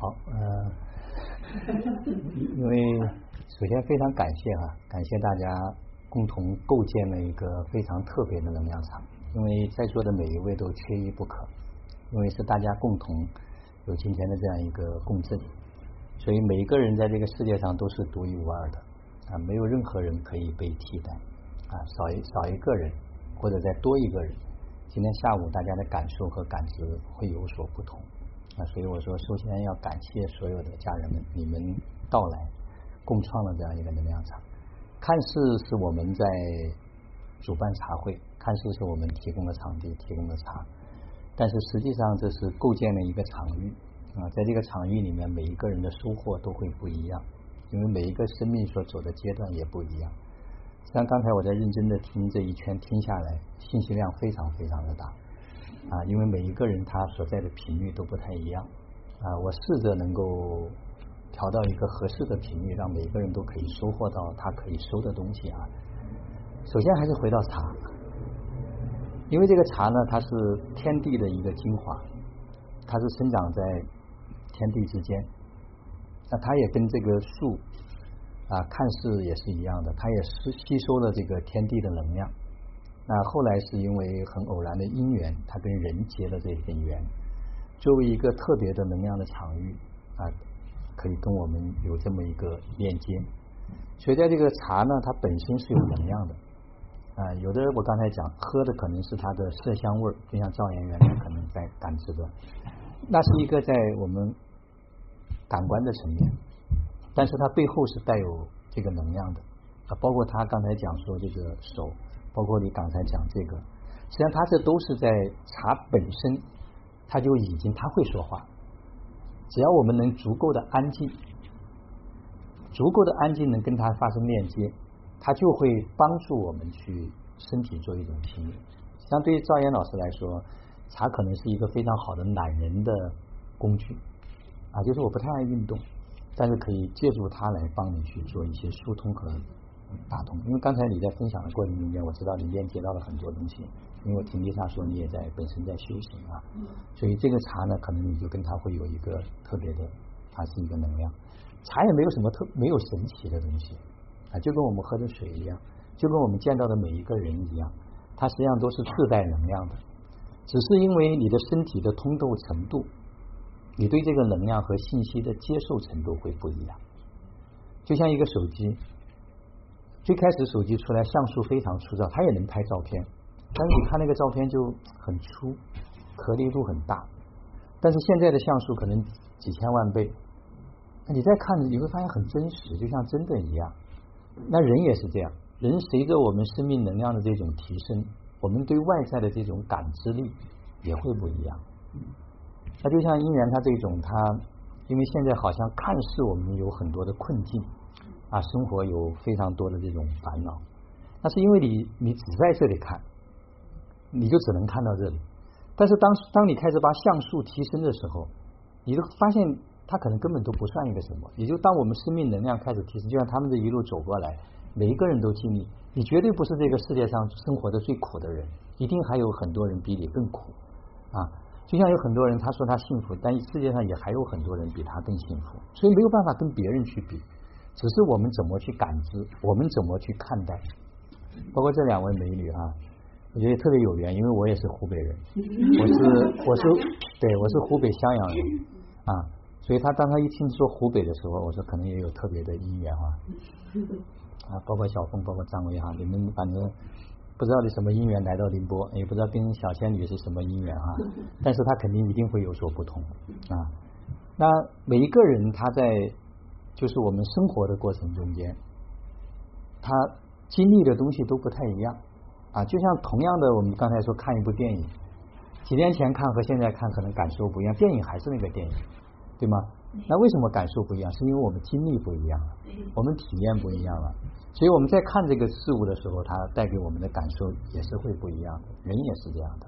好，呃，因为首先非常感谢啊，感谢大家共同构建了一个非常特别的能量场，因为在座的每一位都缺一不可，因为是大家共同有今天的这样一个共振，所以每一个人在这个世界上都是独一无二的啊，没有任何人可以被替代啊，少一少一个人或者再多一个人，今天下午大家的感受和感知会有所不同。啊，所以我说，首先要感谢所有的家人们，你们到来，共创了这样一个能量场。看似是我们在主办茶会，看似是我们提供了场地、提供了茶，但是实际上这是构建了一个场域啊，在这个场域里面，每一个人的收获都会不一样，因为每一个生命所走的阶段也不一样。像刚才我在认真的听这一圈听下来，信息量非常非常的大。啊，因为每一个人他所在的频率都不太一样啊，我试着能够调到一个合适的频率，让每个人都可以收获到他可以收的东西啊。首先还是回到茶，因为这个茶呢，它是天地的一个精华，它是生长在天地之间，那它也跟这个树啊，看似也是一样的，它也是吸收了这个天地的能量。那后来是因为很偶然的因缘，他跟人结了这份缘，作为一个特别的能量的场域啊，可以跟我们有这么一个链接。所以在这个茶呢，它本身是有能量的啊。有的我刚才讲喝的可能是它的色香味，就像赵岩原来可能在感知的，那是一个在我们感官的层面，但是它背后是带有这个能量的啊。包括他刚才讲说这个手。包括你刚才讲这个，实际上他这都是在茶本身，他就已经他会说话。只要我们能足够的安静，足够的安静能跟他发生链接，他就会帮助我们去身体做一种平衡。相对于赵岩老师来说，茶可能是一个非常好的懒人的工具啊，就是我不太爱运动，但是可以借助它来帮你去做一些疏通和。打通，因为刚才你在分享的过程中间，我知道你链接到了很多东西。因为我听丽莎说你也在本身在修行啊，所以这个茶呢，可能你就跟它会有一个特别的，它是一个能量。茶也没有什么特没有神奇的东西啊，就跟我们喝的水一样，就跟我们见到的每一个人一样，它实际上都是自带能量的，只是因为你的身体的通透程度，你对这个能量和信息的接受程度会不一样。就像一个手机。最开始手机出来像素非常粗糙，它也能拍照片，但是你看那个照片就很粗，颗粒度很大。但是现在的像素可能几千万倍，那你再看你会发现很真实，就像真的一样。那人也是这样，人随着我们生命能量的这种提升，我们对外在的这种感知力也会不一样。那就像姻缘他这种，他因为现在好像看似我们有很多的困境。啊，生活有非常多的这种烦恼，那是因为你你只在这里看，你就只能看到这里。但是当当你开始把像素提升的时候，你都发现它可能根本都不算一个什么。也就当我们生命能量开始提升，就像他们这一路走过来，每一个人都经历，你绝对不是这个世界上生活的最苦的人，一定还有很多人比你更苦啊。就像有很多人他说他幸福，但世界上也还有很多人比他更幸福，所以没有办法跟别人去比。只是我们怎么去感知，我们怎么去看待，包括这两位美女啊，我觉得特别有缘，因为我也是湖北人，我是我是对我是湖北襄阳人啊，所以他当他一听说湖北的时候，我说可能也有特别的姻缘啊，啊，包括小凤，包括张威哈，你们反正不知道你什么姻缘来到宁波，也不知道跟小仙女是什么姻缘啊，但是他肯定一定会有所不同啊。那每一个人他在。就是我们生活的过程中间，他经历的东西都不太一样啊。就像同样的，我们刚才说看一部电影，几年前看和现在看可能感受不一样，电影还是那个电影，对吗？那为什么感受不一样？是因为我们经历不一样了，我们体验不一样了，所以我们在看这个事物的时候，它带给我们的感受也是会不一样的。人也是这样的，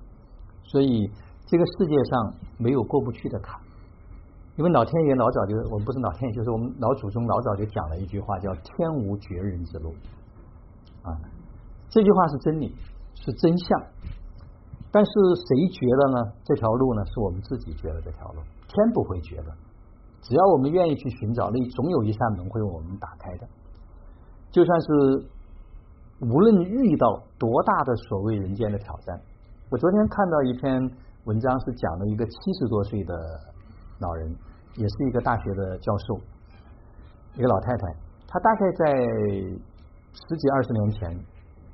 所以这个世界上没有过不去的坎。因为老天爷老早就，我们不是老天爷，就是我们老祖宗老早就讲了一句话，叫“天无绝人之路”。啊，这句话是真理，是真相。但是谁绝了呢？这条路呢，是我们自己绝了这条路，天不会绝的。只要我们愿意去寻找，那总有一扇门会为我们打开的。就算是无论遇到多大的所谓人间的挑战，我昨天看到一篇文章，是讲了一个七十多岁的老人，也是一个大学的教授，一个老太太，她大概在十几二十年前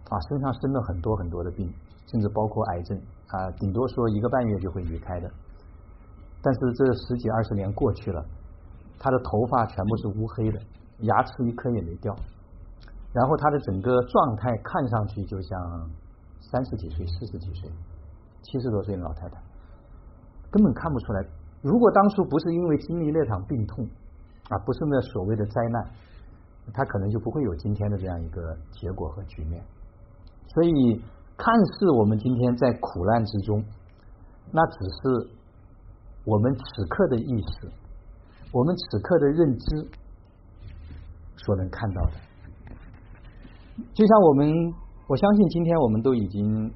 啊，身上生了很多很多的病，甚至包括癌症啊，顶多说一个半月就会离开的。但是这十几二十年过去了，她的头发全部是乌黑的，牙齿一颗也没掉。然后她的整个状态看上去就像三十几岁、四十几岁、七十多岁的老太太，根本看不出来。如果当初不是因为经历那场病痛啊，不是那所谓的灾难，他可能就不会有今天的这样一个结果和局面。所以，看似我们今天在苦难之中，那只是我们此刻的意识，我们此刻的认知所能看到的。就像我们，我相信今天我们都已经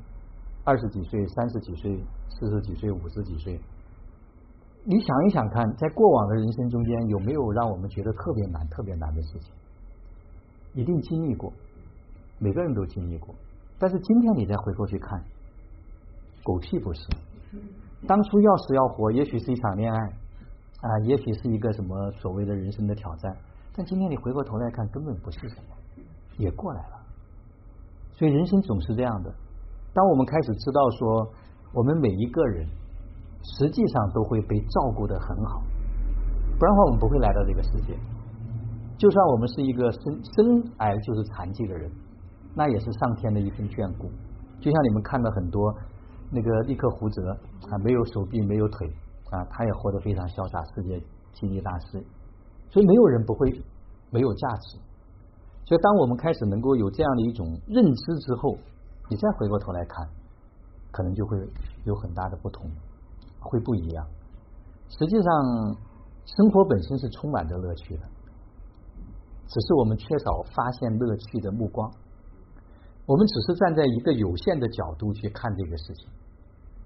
二十几岁、三十几岁、四十几岁、五十几岁。你想一想看，在过往的人生中间，有没有让我们觉得特别难、特别难的事情？一定经历过，每个人都经历过。但是今天你再回过去看，狗屁不是。当初要死要活，也许是一场恋爱啊，也许是一个什么所谓的人生的挑战。但今天你回过头来看，根本不是什么。也过来了，所以人生总是这样的。当我们开始知道说，我们每一个人实际上都会被照顾的很好，不然的话我们不会来到这个世界。就算我们是一个生生癌就是残疾的人，那也是上天的一份眷顾。就像你们看到很多那个立刻胡哲啊，没有手臂没有腿啊，他也活得非常潇洒，世界经历大师。所以没有人不会没有价值。所以，当我们开始能够有这样的一种认知之后，你再回过头来看，可能就会有很大的不同，会不一样。实际上，生活本身是充满着乐趣的，只是我们缺少发现乐趣的目光。我们只是站在一个有限的角度去看这个事情，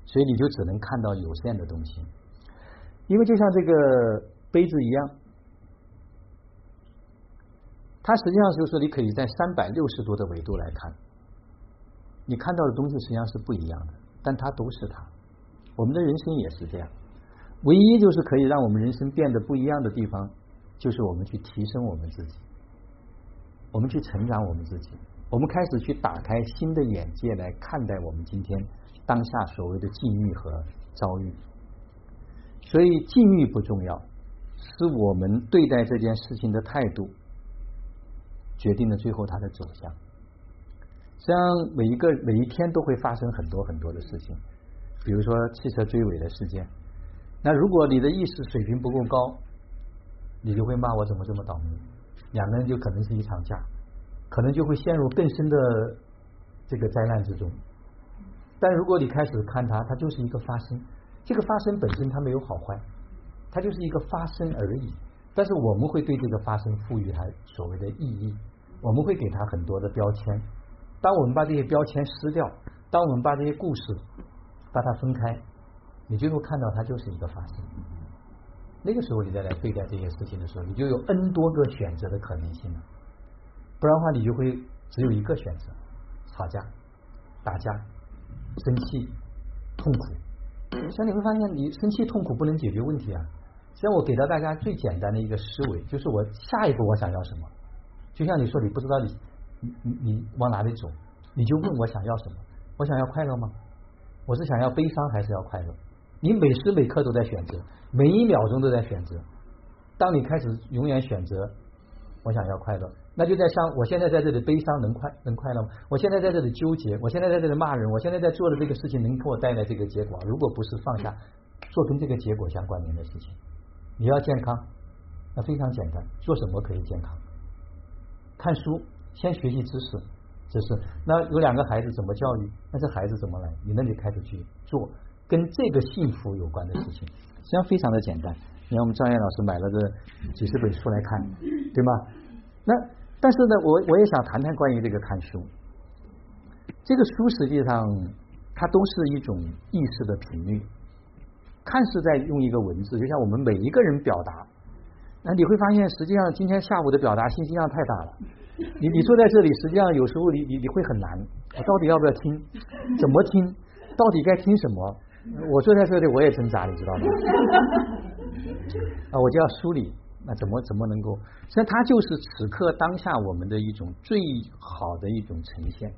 所以你就只能看到有限的东西。因为就像这个杯子一样。它实际上就是，你可以在三百六十度的维度来看，你看到的东西实际上是不一样的，但它都是它。我们的人生也是这样，唯一就是可以让我们人生变得不一样的地方，就是我们去提升我们自己，我们去成长我们自己，我们开始去打开新的眼界来看待我们今天当下所谓的境遇和遭遇。所以境遇不重要，是我们对待这件事情的态度。决定了最后它的走向。实际上，每一个每一天都会发生很多很多的事情，比如说汽车追尾的事件。那如果你的意识水平不够高，你就会骂我怎么这么倒霉，两个人就可能是一场架，可能就会陷入更深的这个灾难之中。但如果你开始看它，它就是一个发生，这个发生本身它没有好坏，它就是一个发生而已。但是我们会对这个发生赋予它所谓的意义。我们会给它很多的标签，当我们把这些标签撕掉，当我们把这些故事把它分开，你就会看到它就是一个发生。那个时候你再来对待这些事情的时候，你就有 N 多个选择的可能性了。不然的话，你就会只有一个选择：吵架、打架、生气、痛苦。所以你会发现，你生气痛苦不能解决问题啊。实际上，我给到大家最简单的一个思维，就是我下一步我想要什么。就像你说，你不知道你你你往哪里走，你就问我想要什么？我想要快乐吗？我是想要悲伤还是要快乐？你每时每刻都在选择，每一秒钟都在选择。当你开始永远选择我想要快乐，那就在想我现在在这里悲伤能快能快乐吗？我现在在这里纠结，我现在在这里骂人，我现在在做的这个事情能给我带来这个结果？如果不是放下做跟这个结果相关联的事情，你要健康，那非常简单，做什么可以健康？看书，先学习知识，就是。那有两个孩子怎么教育？那这孩子怎么来？你那里开始去做跟这个幸福有关的事情，实际上非常的简单。你看我们张燕老师买了个几十本书来看，对吗？那但是呢，我我也想谈谈关于这个看书。这个书实际上它都是一种意识的频率，看似在用一个文字，就像我们每一个人表达那你会发现，实际上今天下午的表达信息量太大了。你你坐在这里，实际上有时候你你你会很难，我到底要不要听？怎么听？到底该听什么？我坐在这里，我也挣扎，你知道吗？啊，我就要梳理，那怎么怎么能够？实际上，它就是此刻当下我们的一种最好的一种呈现。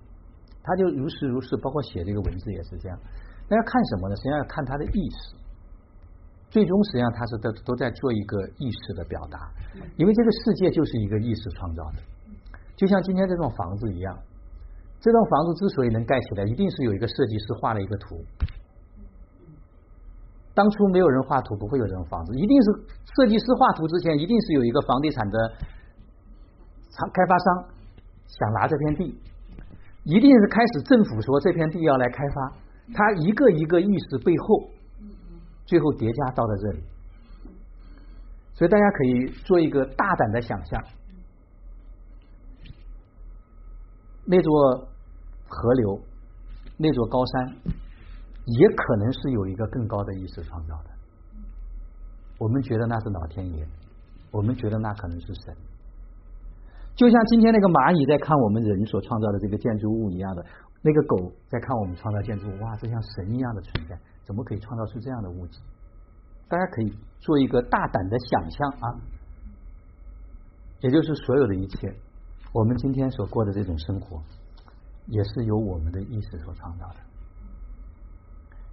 它就如是如是，包括写这个文字也是这样。那要看什么呢？实际上要看它的意思。最终实际上他是都都在做一个意识的表达，因为这个世界就是一个意识创造的。就像今天这栋房子一样，这栋房子之所以能盖起来，一定是有一个设计师画了一个图。当初没有人画图，不会有这种房子。一定是设计师画图之前，一定是有一个房地产的开发商想拿这片地，一定是开始政府说这片地要来开发，他一个一个意识背后，最后叠加到了这里。所以大家可以做一个大胆的想象，那座河流，那座高山。也可能是有一个更高的意识创造的，我们觉得那是老天爷，我们觉得那可能是神，就像今天那个蚂蚁在看我们人所创造的这个建筑物一样的，那个狗在看我们创造建筑物，哇，这像神一样的存在，怎么可以创造出这样的物质？大家可以做一个大胆的想象啊，也就是所有的一切，我们今天所过的这种生活，也是由我们的意识所创造的。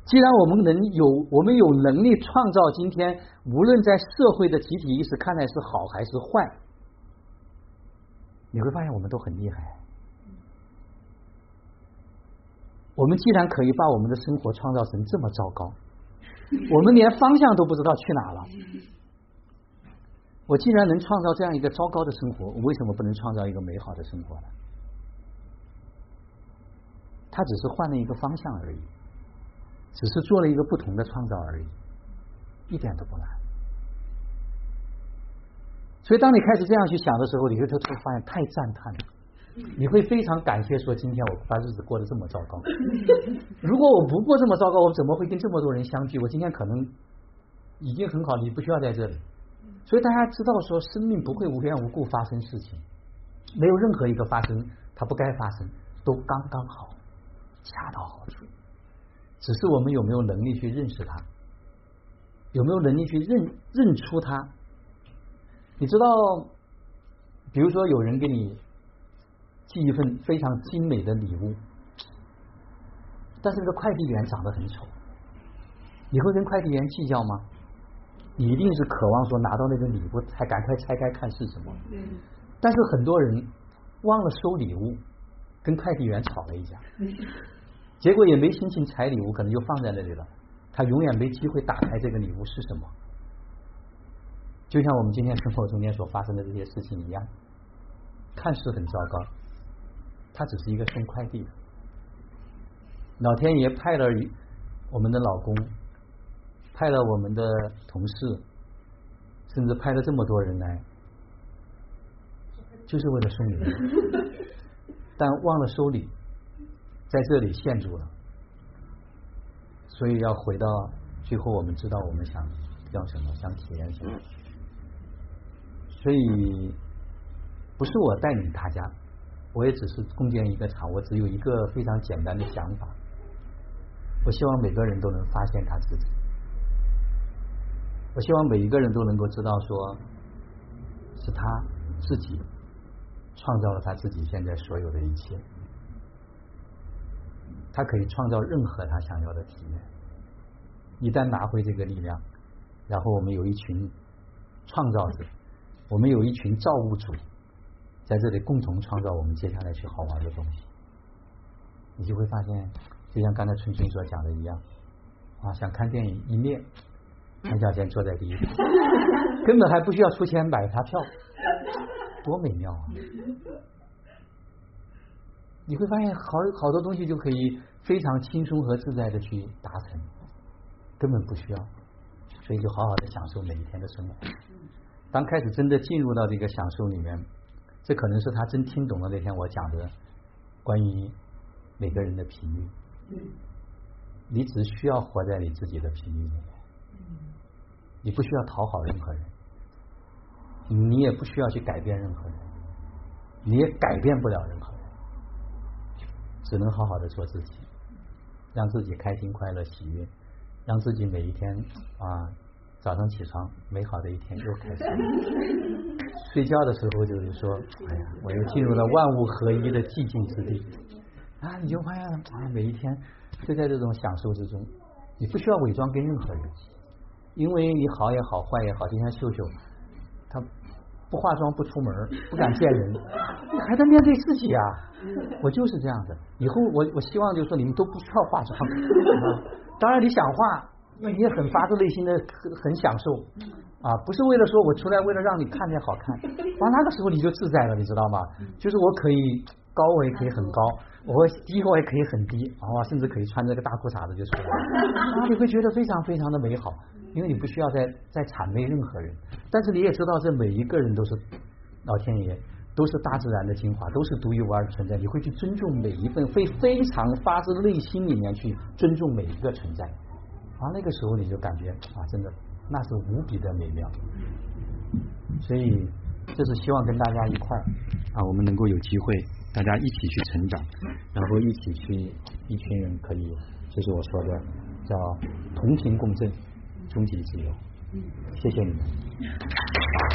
既然我们能有，我们有能力创造今天，无论在社会的集体意识看来是好还是坏，你会发现我们都很厉害。我们既然可以把我们的生活创造成这么糟糕，我们连方向都不知道去哪了。我既然能创造这样一个糟糕的生活，我为什么不能创造一个美好的生活呢？他只是换了一个方向而已。只是做了一个不同的创造而已，一点都不难。所以，当你开始这样去想的时候，你会突然发现太赞叹了。你会非常感谢说，今天我把日子过得这么糟糕。如果我不过这么糟糕，我怎么会跟这么多人相聚？我今天可能已经很好，你不需要在这里。所以，大家知道说，生命不会无缘无故发生事情，没有任何一个发生它不该发生，都刚刚好，恰到好处。只是我们有没有能力去认识它？有没有能力去认认出它？你知道，比如说有人给你寄一份非常精美的礼物，但是这个快递员长得很丑，你会跟快递员计较吗？你一定是渴望说拿到那个礼物，才赶快拆开看是什么。但是很多人忘了收礼物，跟快递员吵了一架。结果也没心情拆礼物，可能就放在那里了。他永远没机会打开这个礼物是什么。就像我们今天生活中间所发生的这些事情一样，看似很糟糕，他只是一个送快递的。老天爷派了我们的老公，派了我们的同事，甚至派了这么多人来，就是为了送礼，但忘了收礼。在这里陷住了，所以要回到最后，我们知道我们想要什么，想体验什么。所以不是我带领大家，我也只是共建一个场，我只有一个非常简单的想法。我希望每个人都能发现他自己，我希望每一个人都能够知道，说是他自己创造了他自己现在所有的一切。他可以创造任何他想要的体验。一旦拿回这个力量，然后我们有一群创造者，我们有一群造物主，在这里共同创造我们接下来去好玩的东西，你就会发现，就像刚才春春所讲的一样，啊，想看电影一面，潘小贤坐在第一排，根本还不需要出钱买他票，多美妙啊！你会发现，好好多东西就可以非常轻松和自在的去达成，根本不需要，所以就好好的享受每一天的生活。当开始真的进入到这个享受里面，这可能是他真听懂了那天我讲的关于每个人的频率。你只需要活在你自己的频率里面，你不需要讨好任何人，你也不需要去改变任何人，你也改变不了任何人，只能好好的做自己，让自己开心、快乐、喜悦，让自己每一天啊早上起床，美好的一天又开始。睡觉的时候就是说，哎呀，我又进入了万物合一的寂静之地啊！你就发现啊，每一天就在这种享受之中，你不需要伪装跟任何人，因为你好也好，坏也好，就像秀秀，她不化妆不出门，不敢见人，你还在面对自己啊！我就是这样的，以后我我希望就是说你们都不需要化妆，当然你想化，那你也很发自内心的很很享受啊，不是为了说我出来为了让你看见好看，完那个时候你就自在了，你知道吗？就是我可以高，我也可以很高，我低我也可以很低，啊，甚至可以穿着个大裤衩子就出来了，啊，你会觉得非常非常的美好，因为你不需要再再谄媚任何人，但是你也知道这每一个人都是老天爷。都是大自然的精华，都是独一无二的存在。你会去尊重每一份，会非常发自内心里面去尊重每一个存在。啊，那个时候你就感觉啊，真的那是无比的美妙。所以，就是希望跟大家一块儿啊，我们能够有机会，大家一起去成长，然后一起去，一群人可以，就是我说的叫同频共振，终极自由。谢谢你们。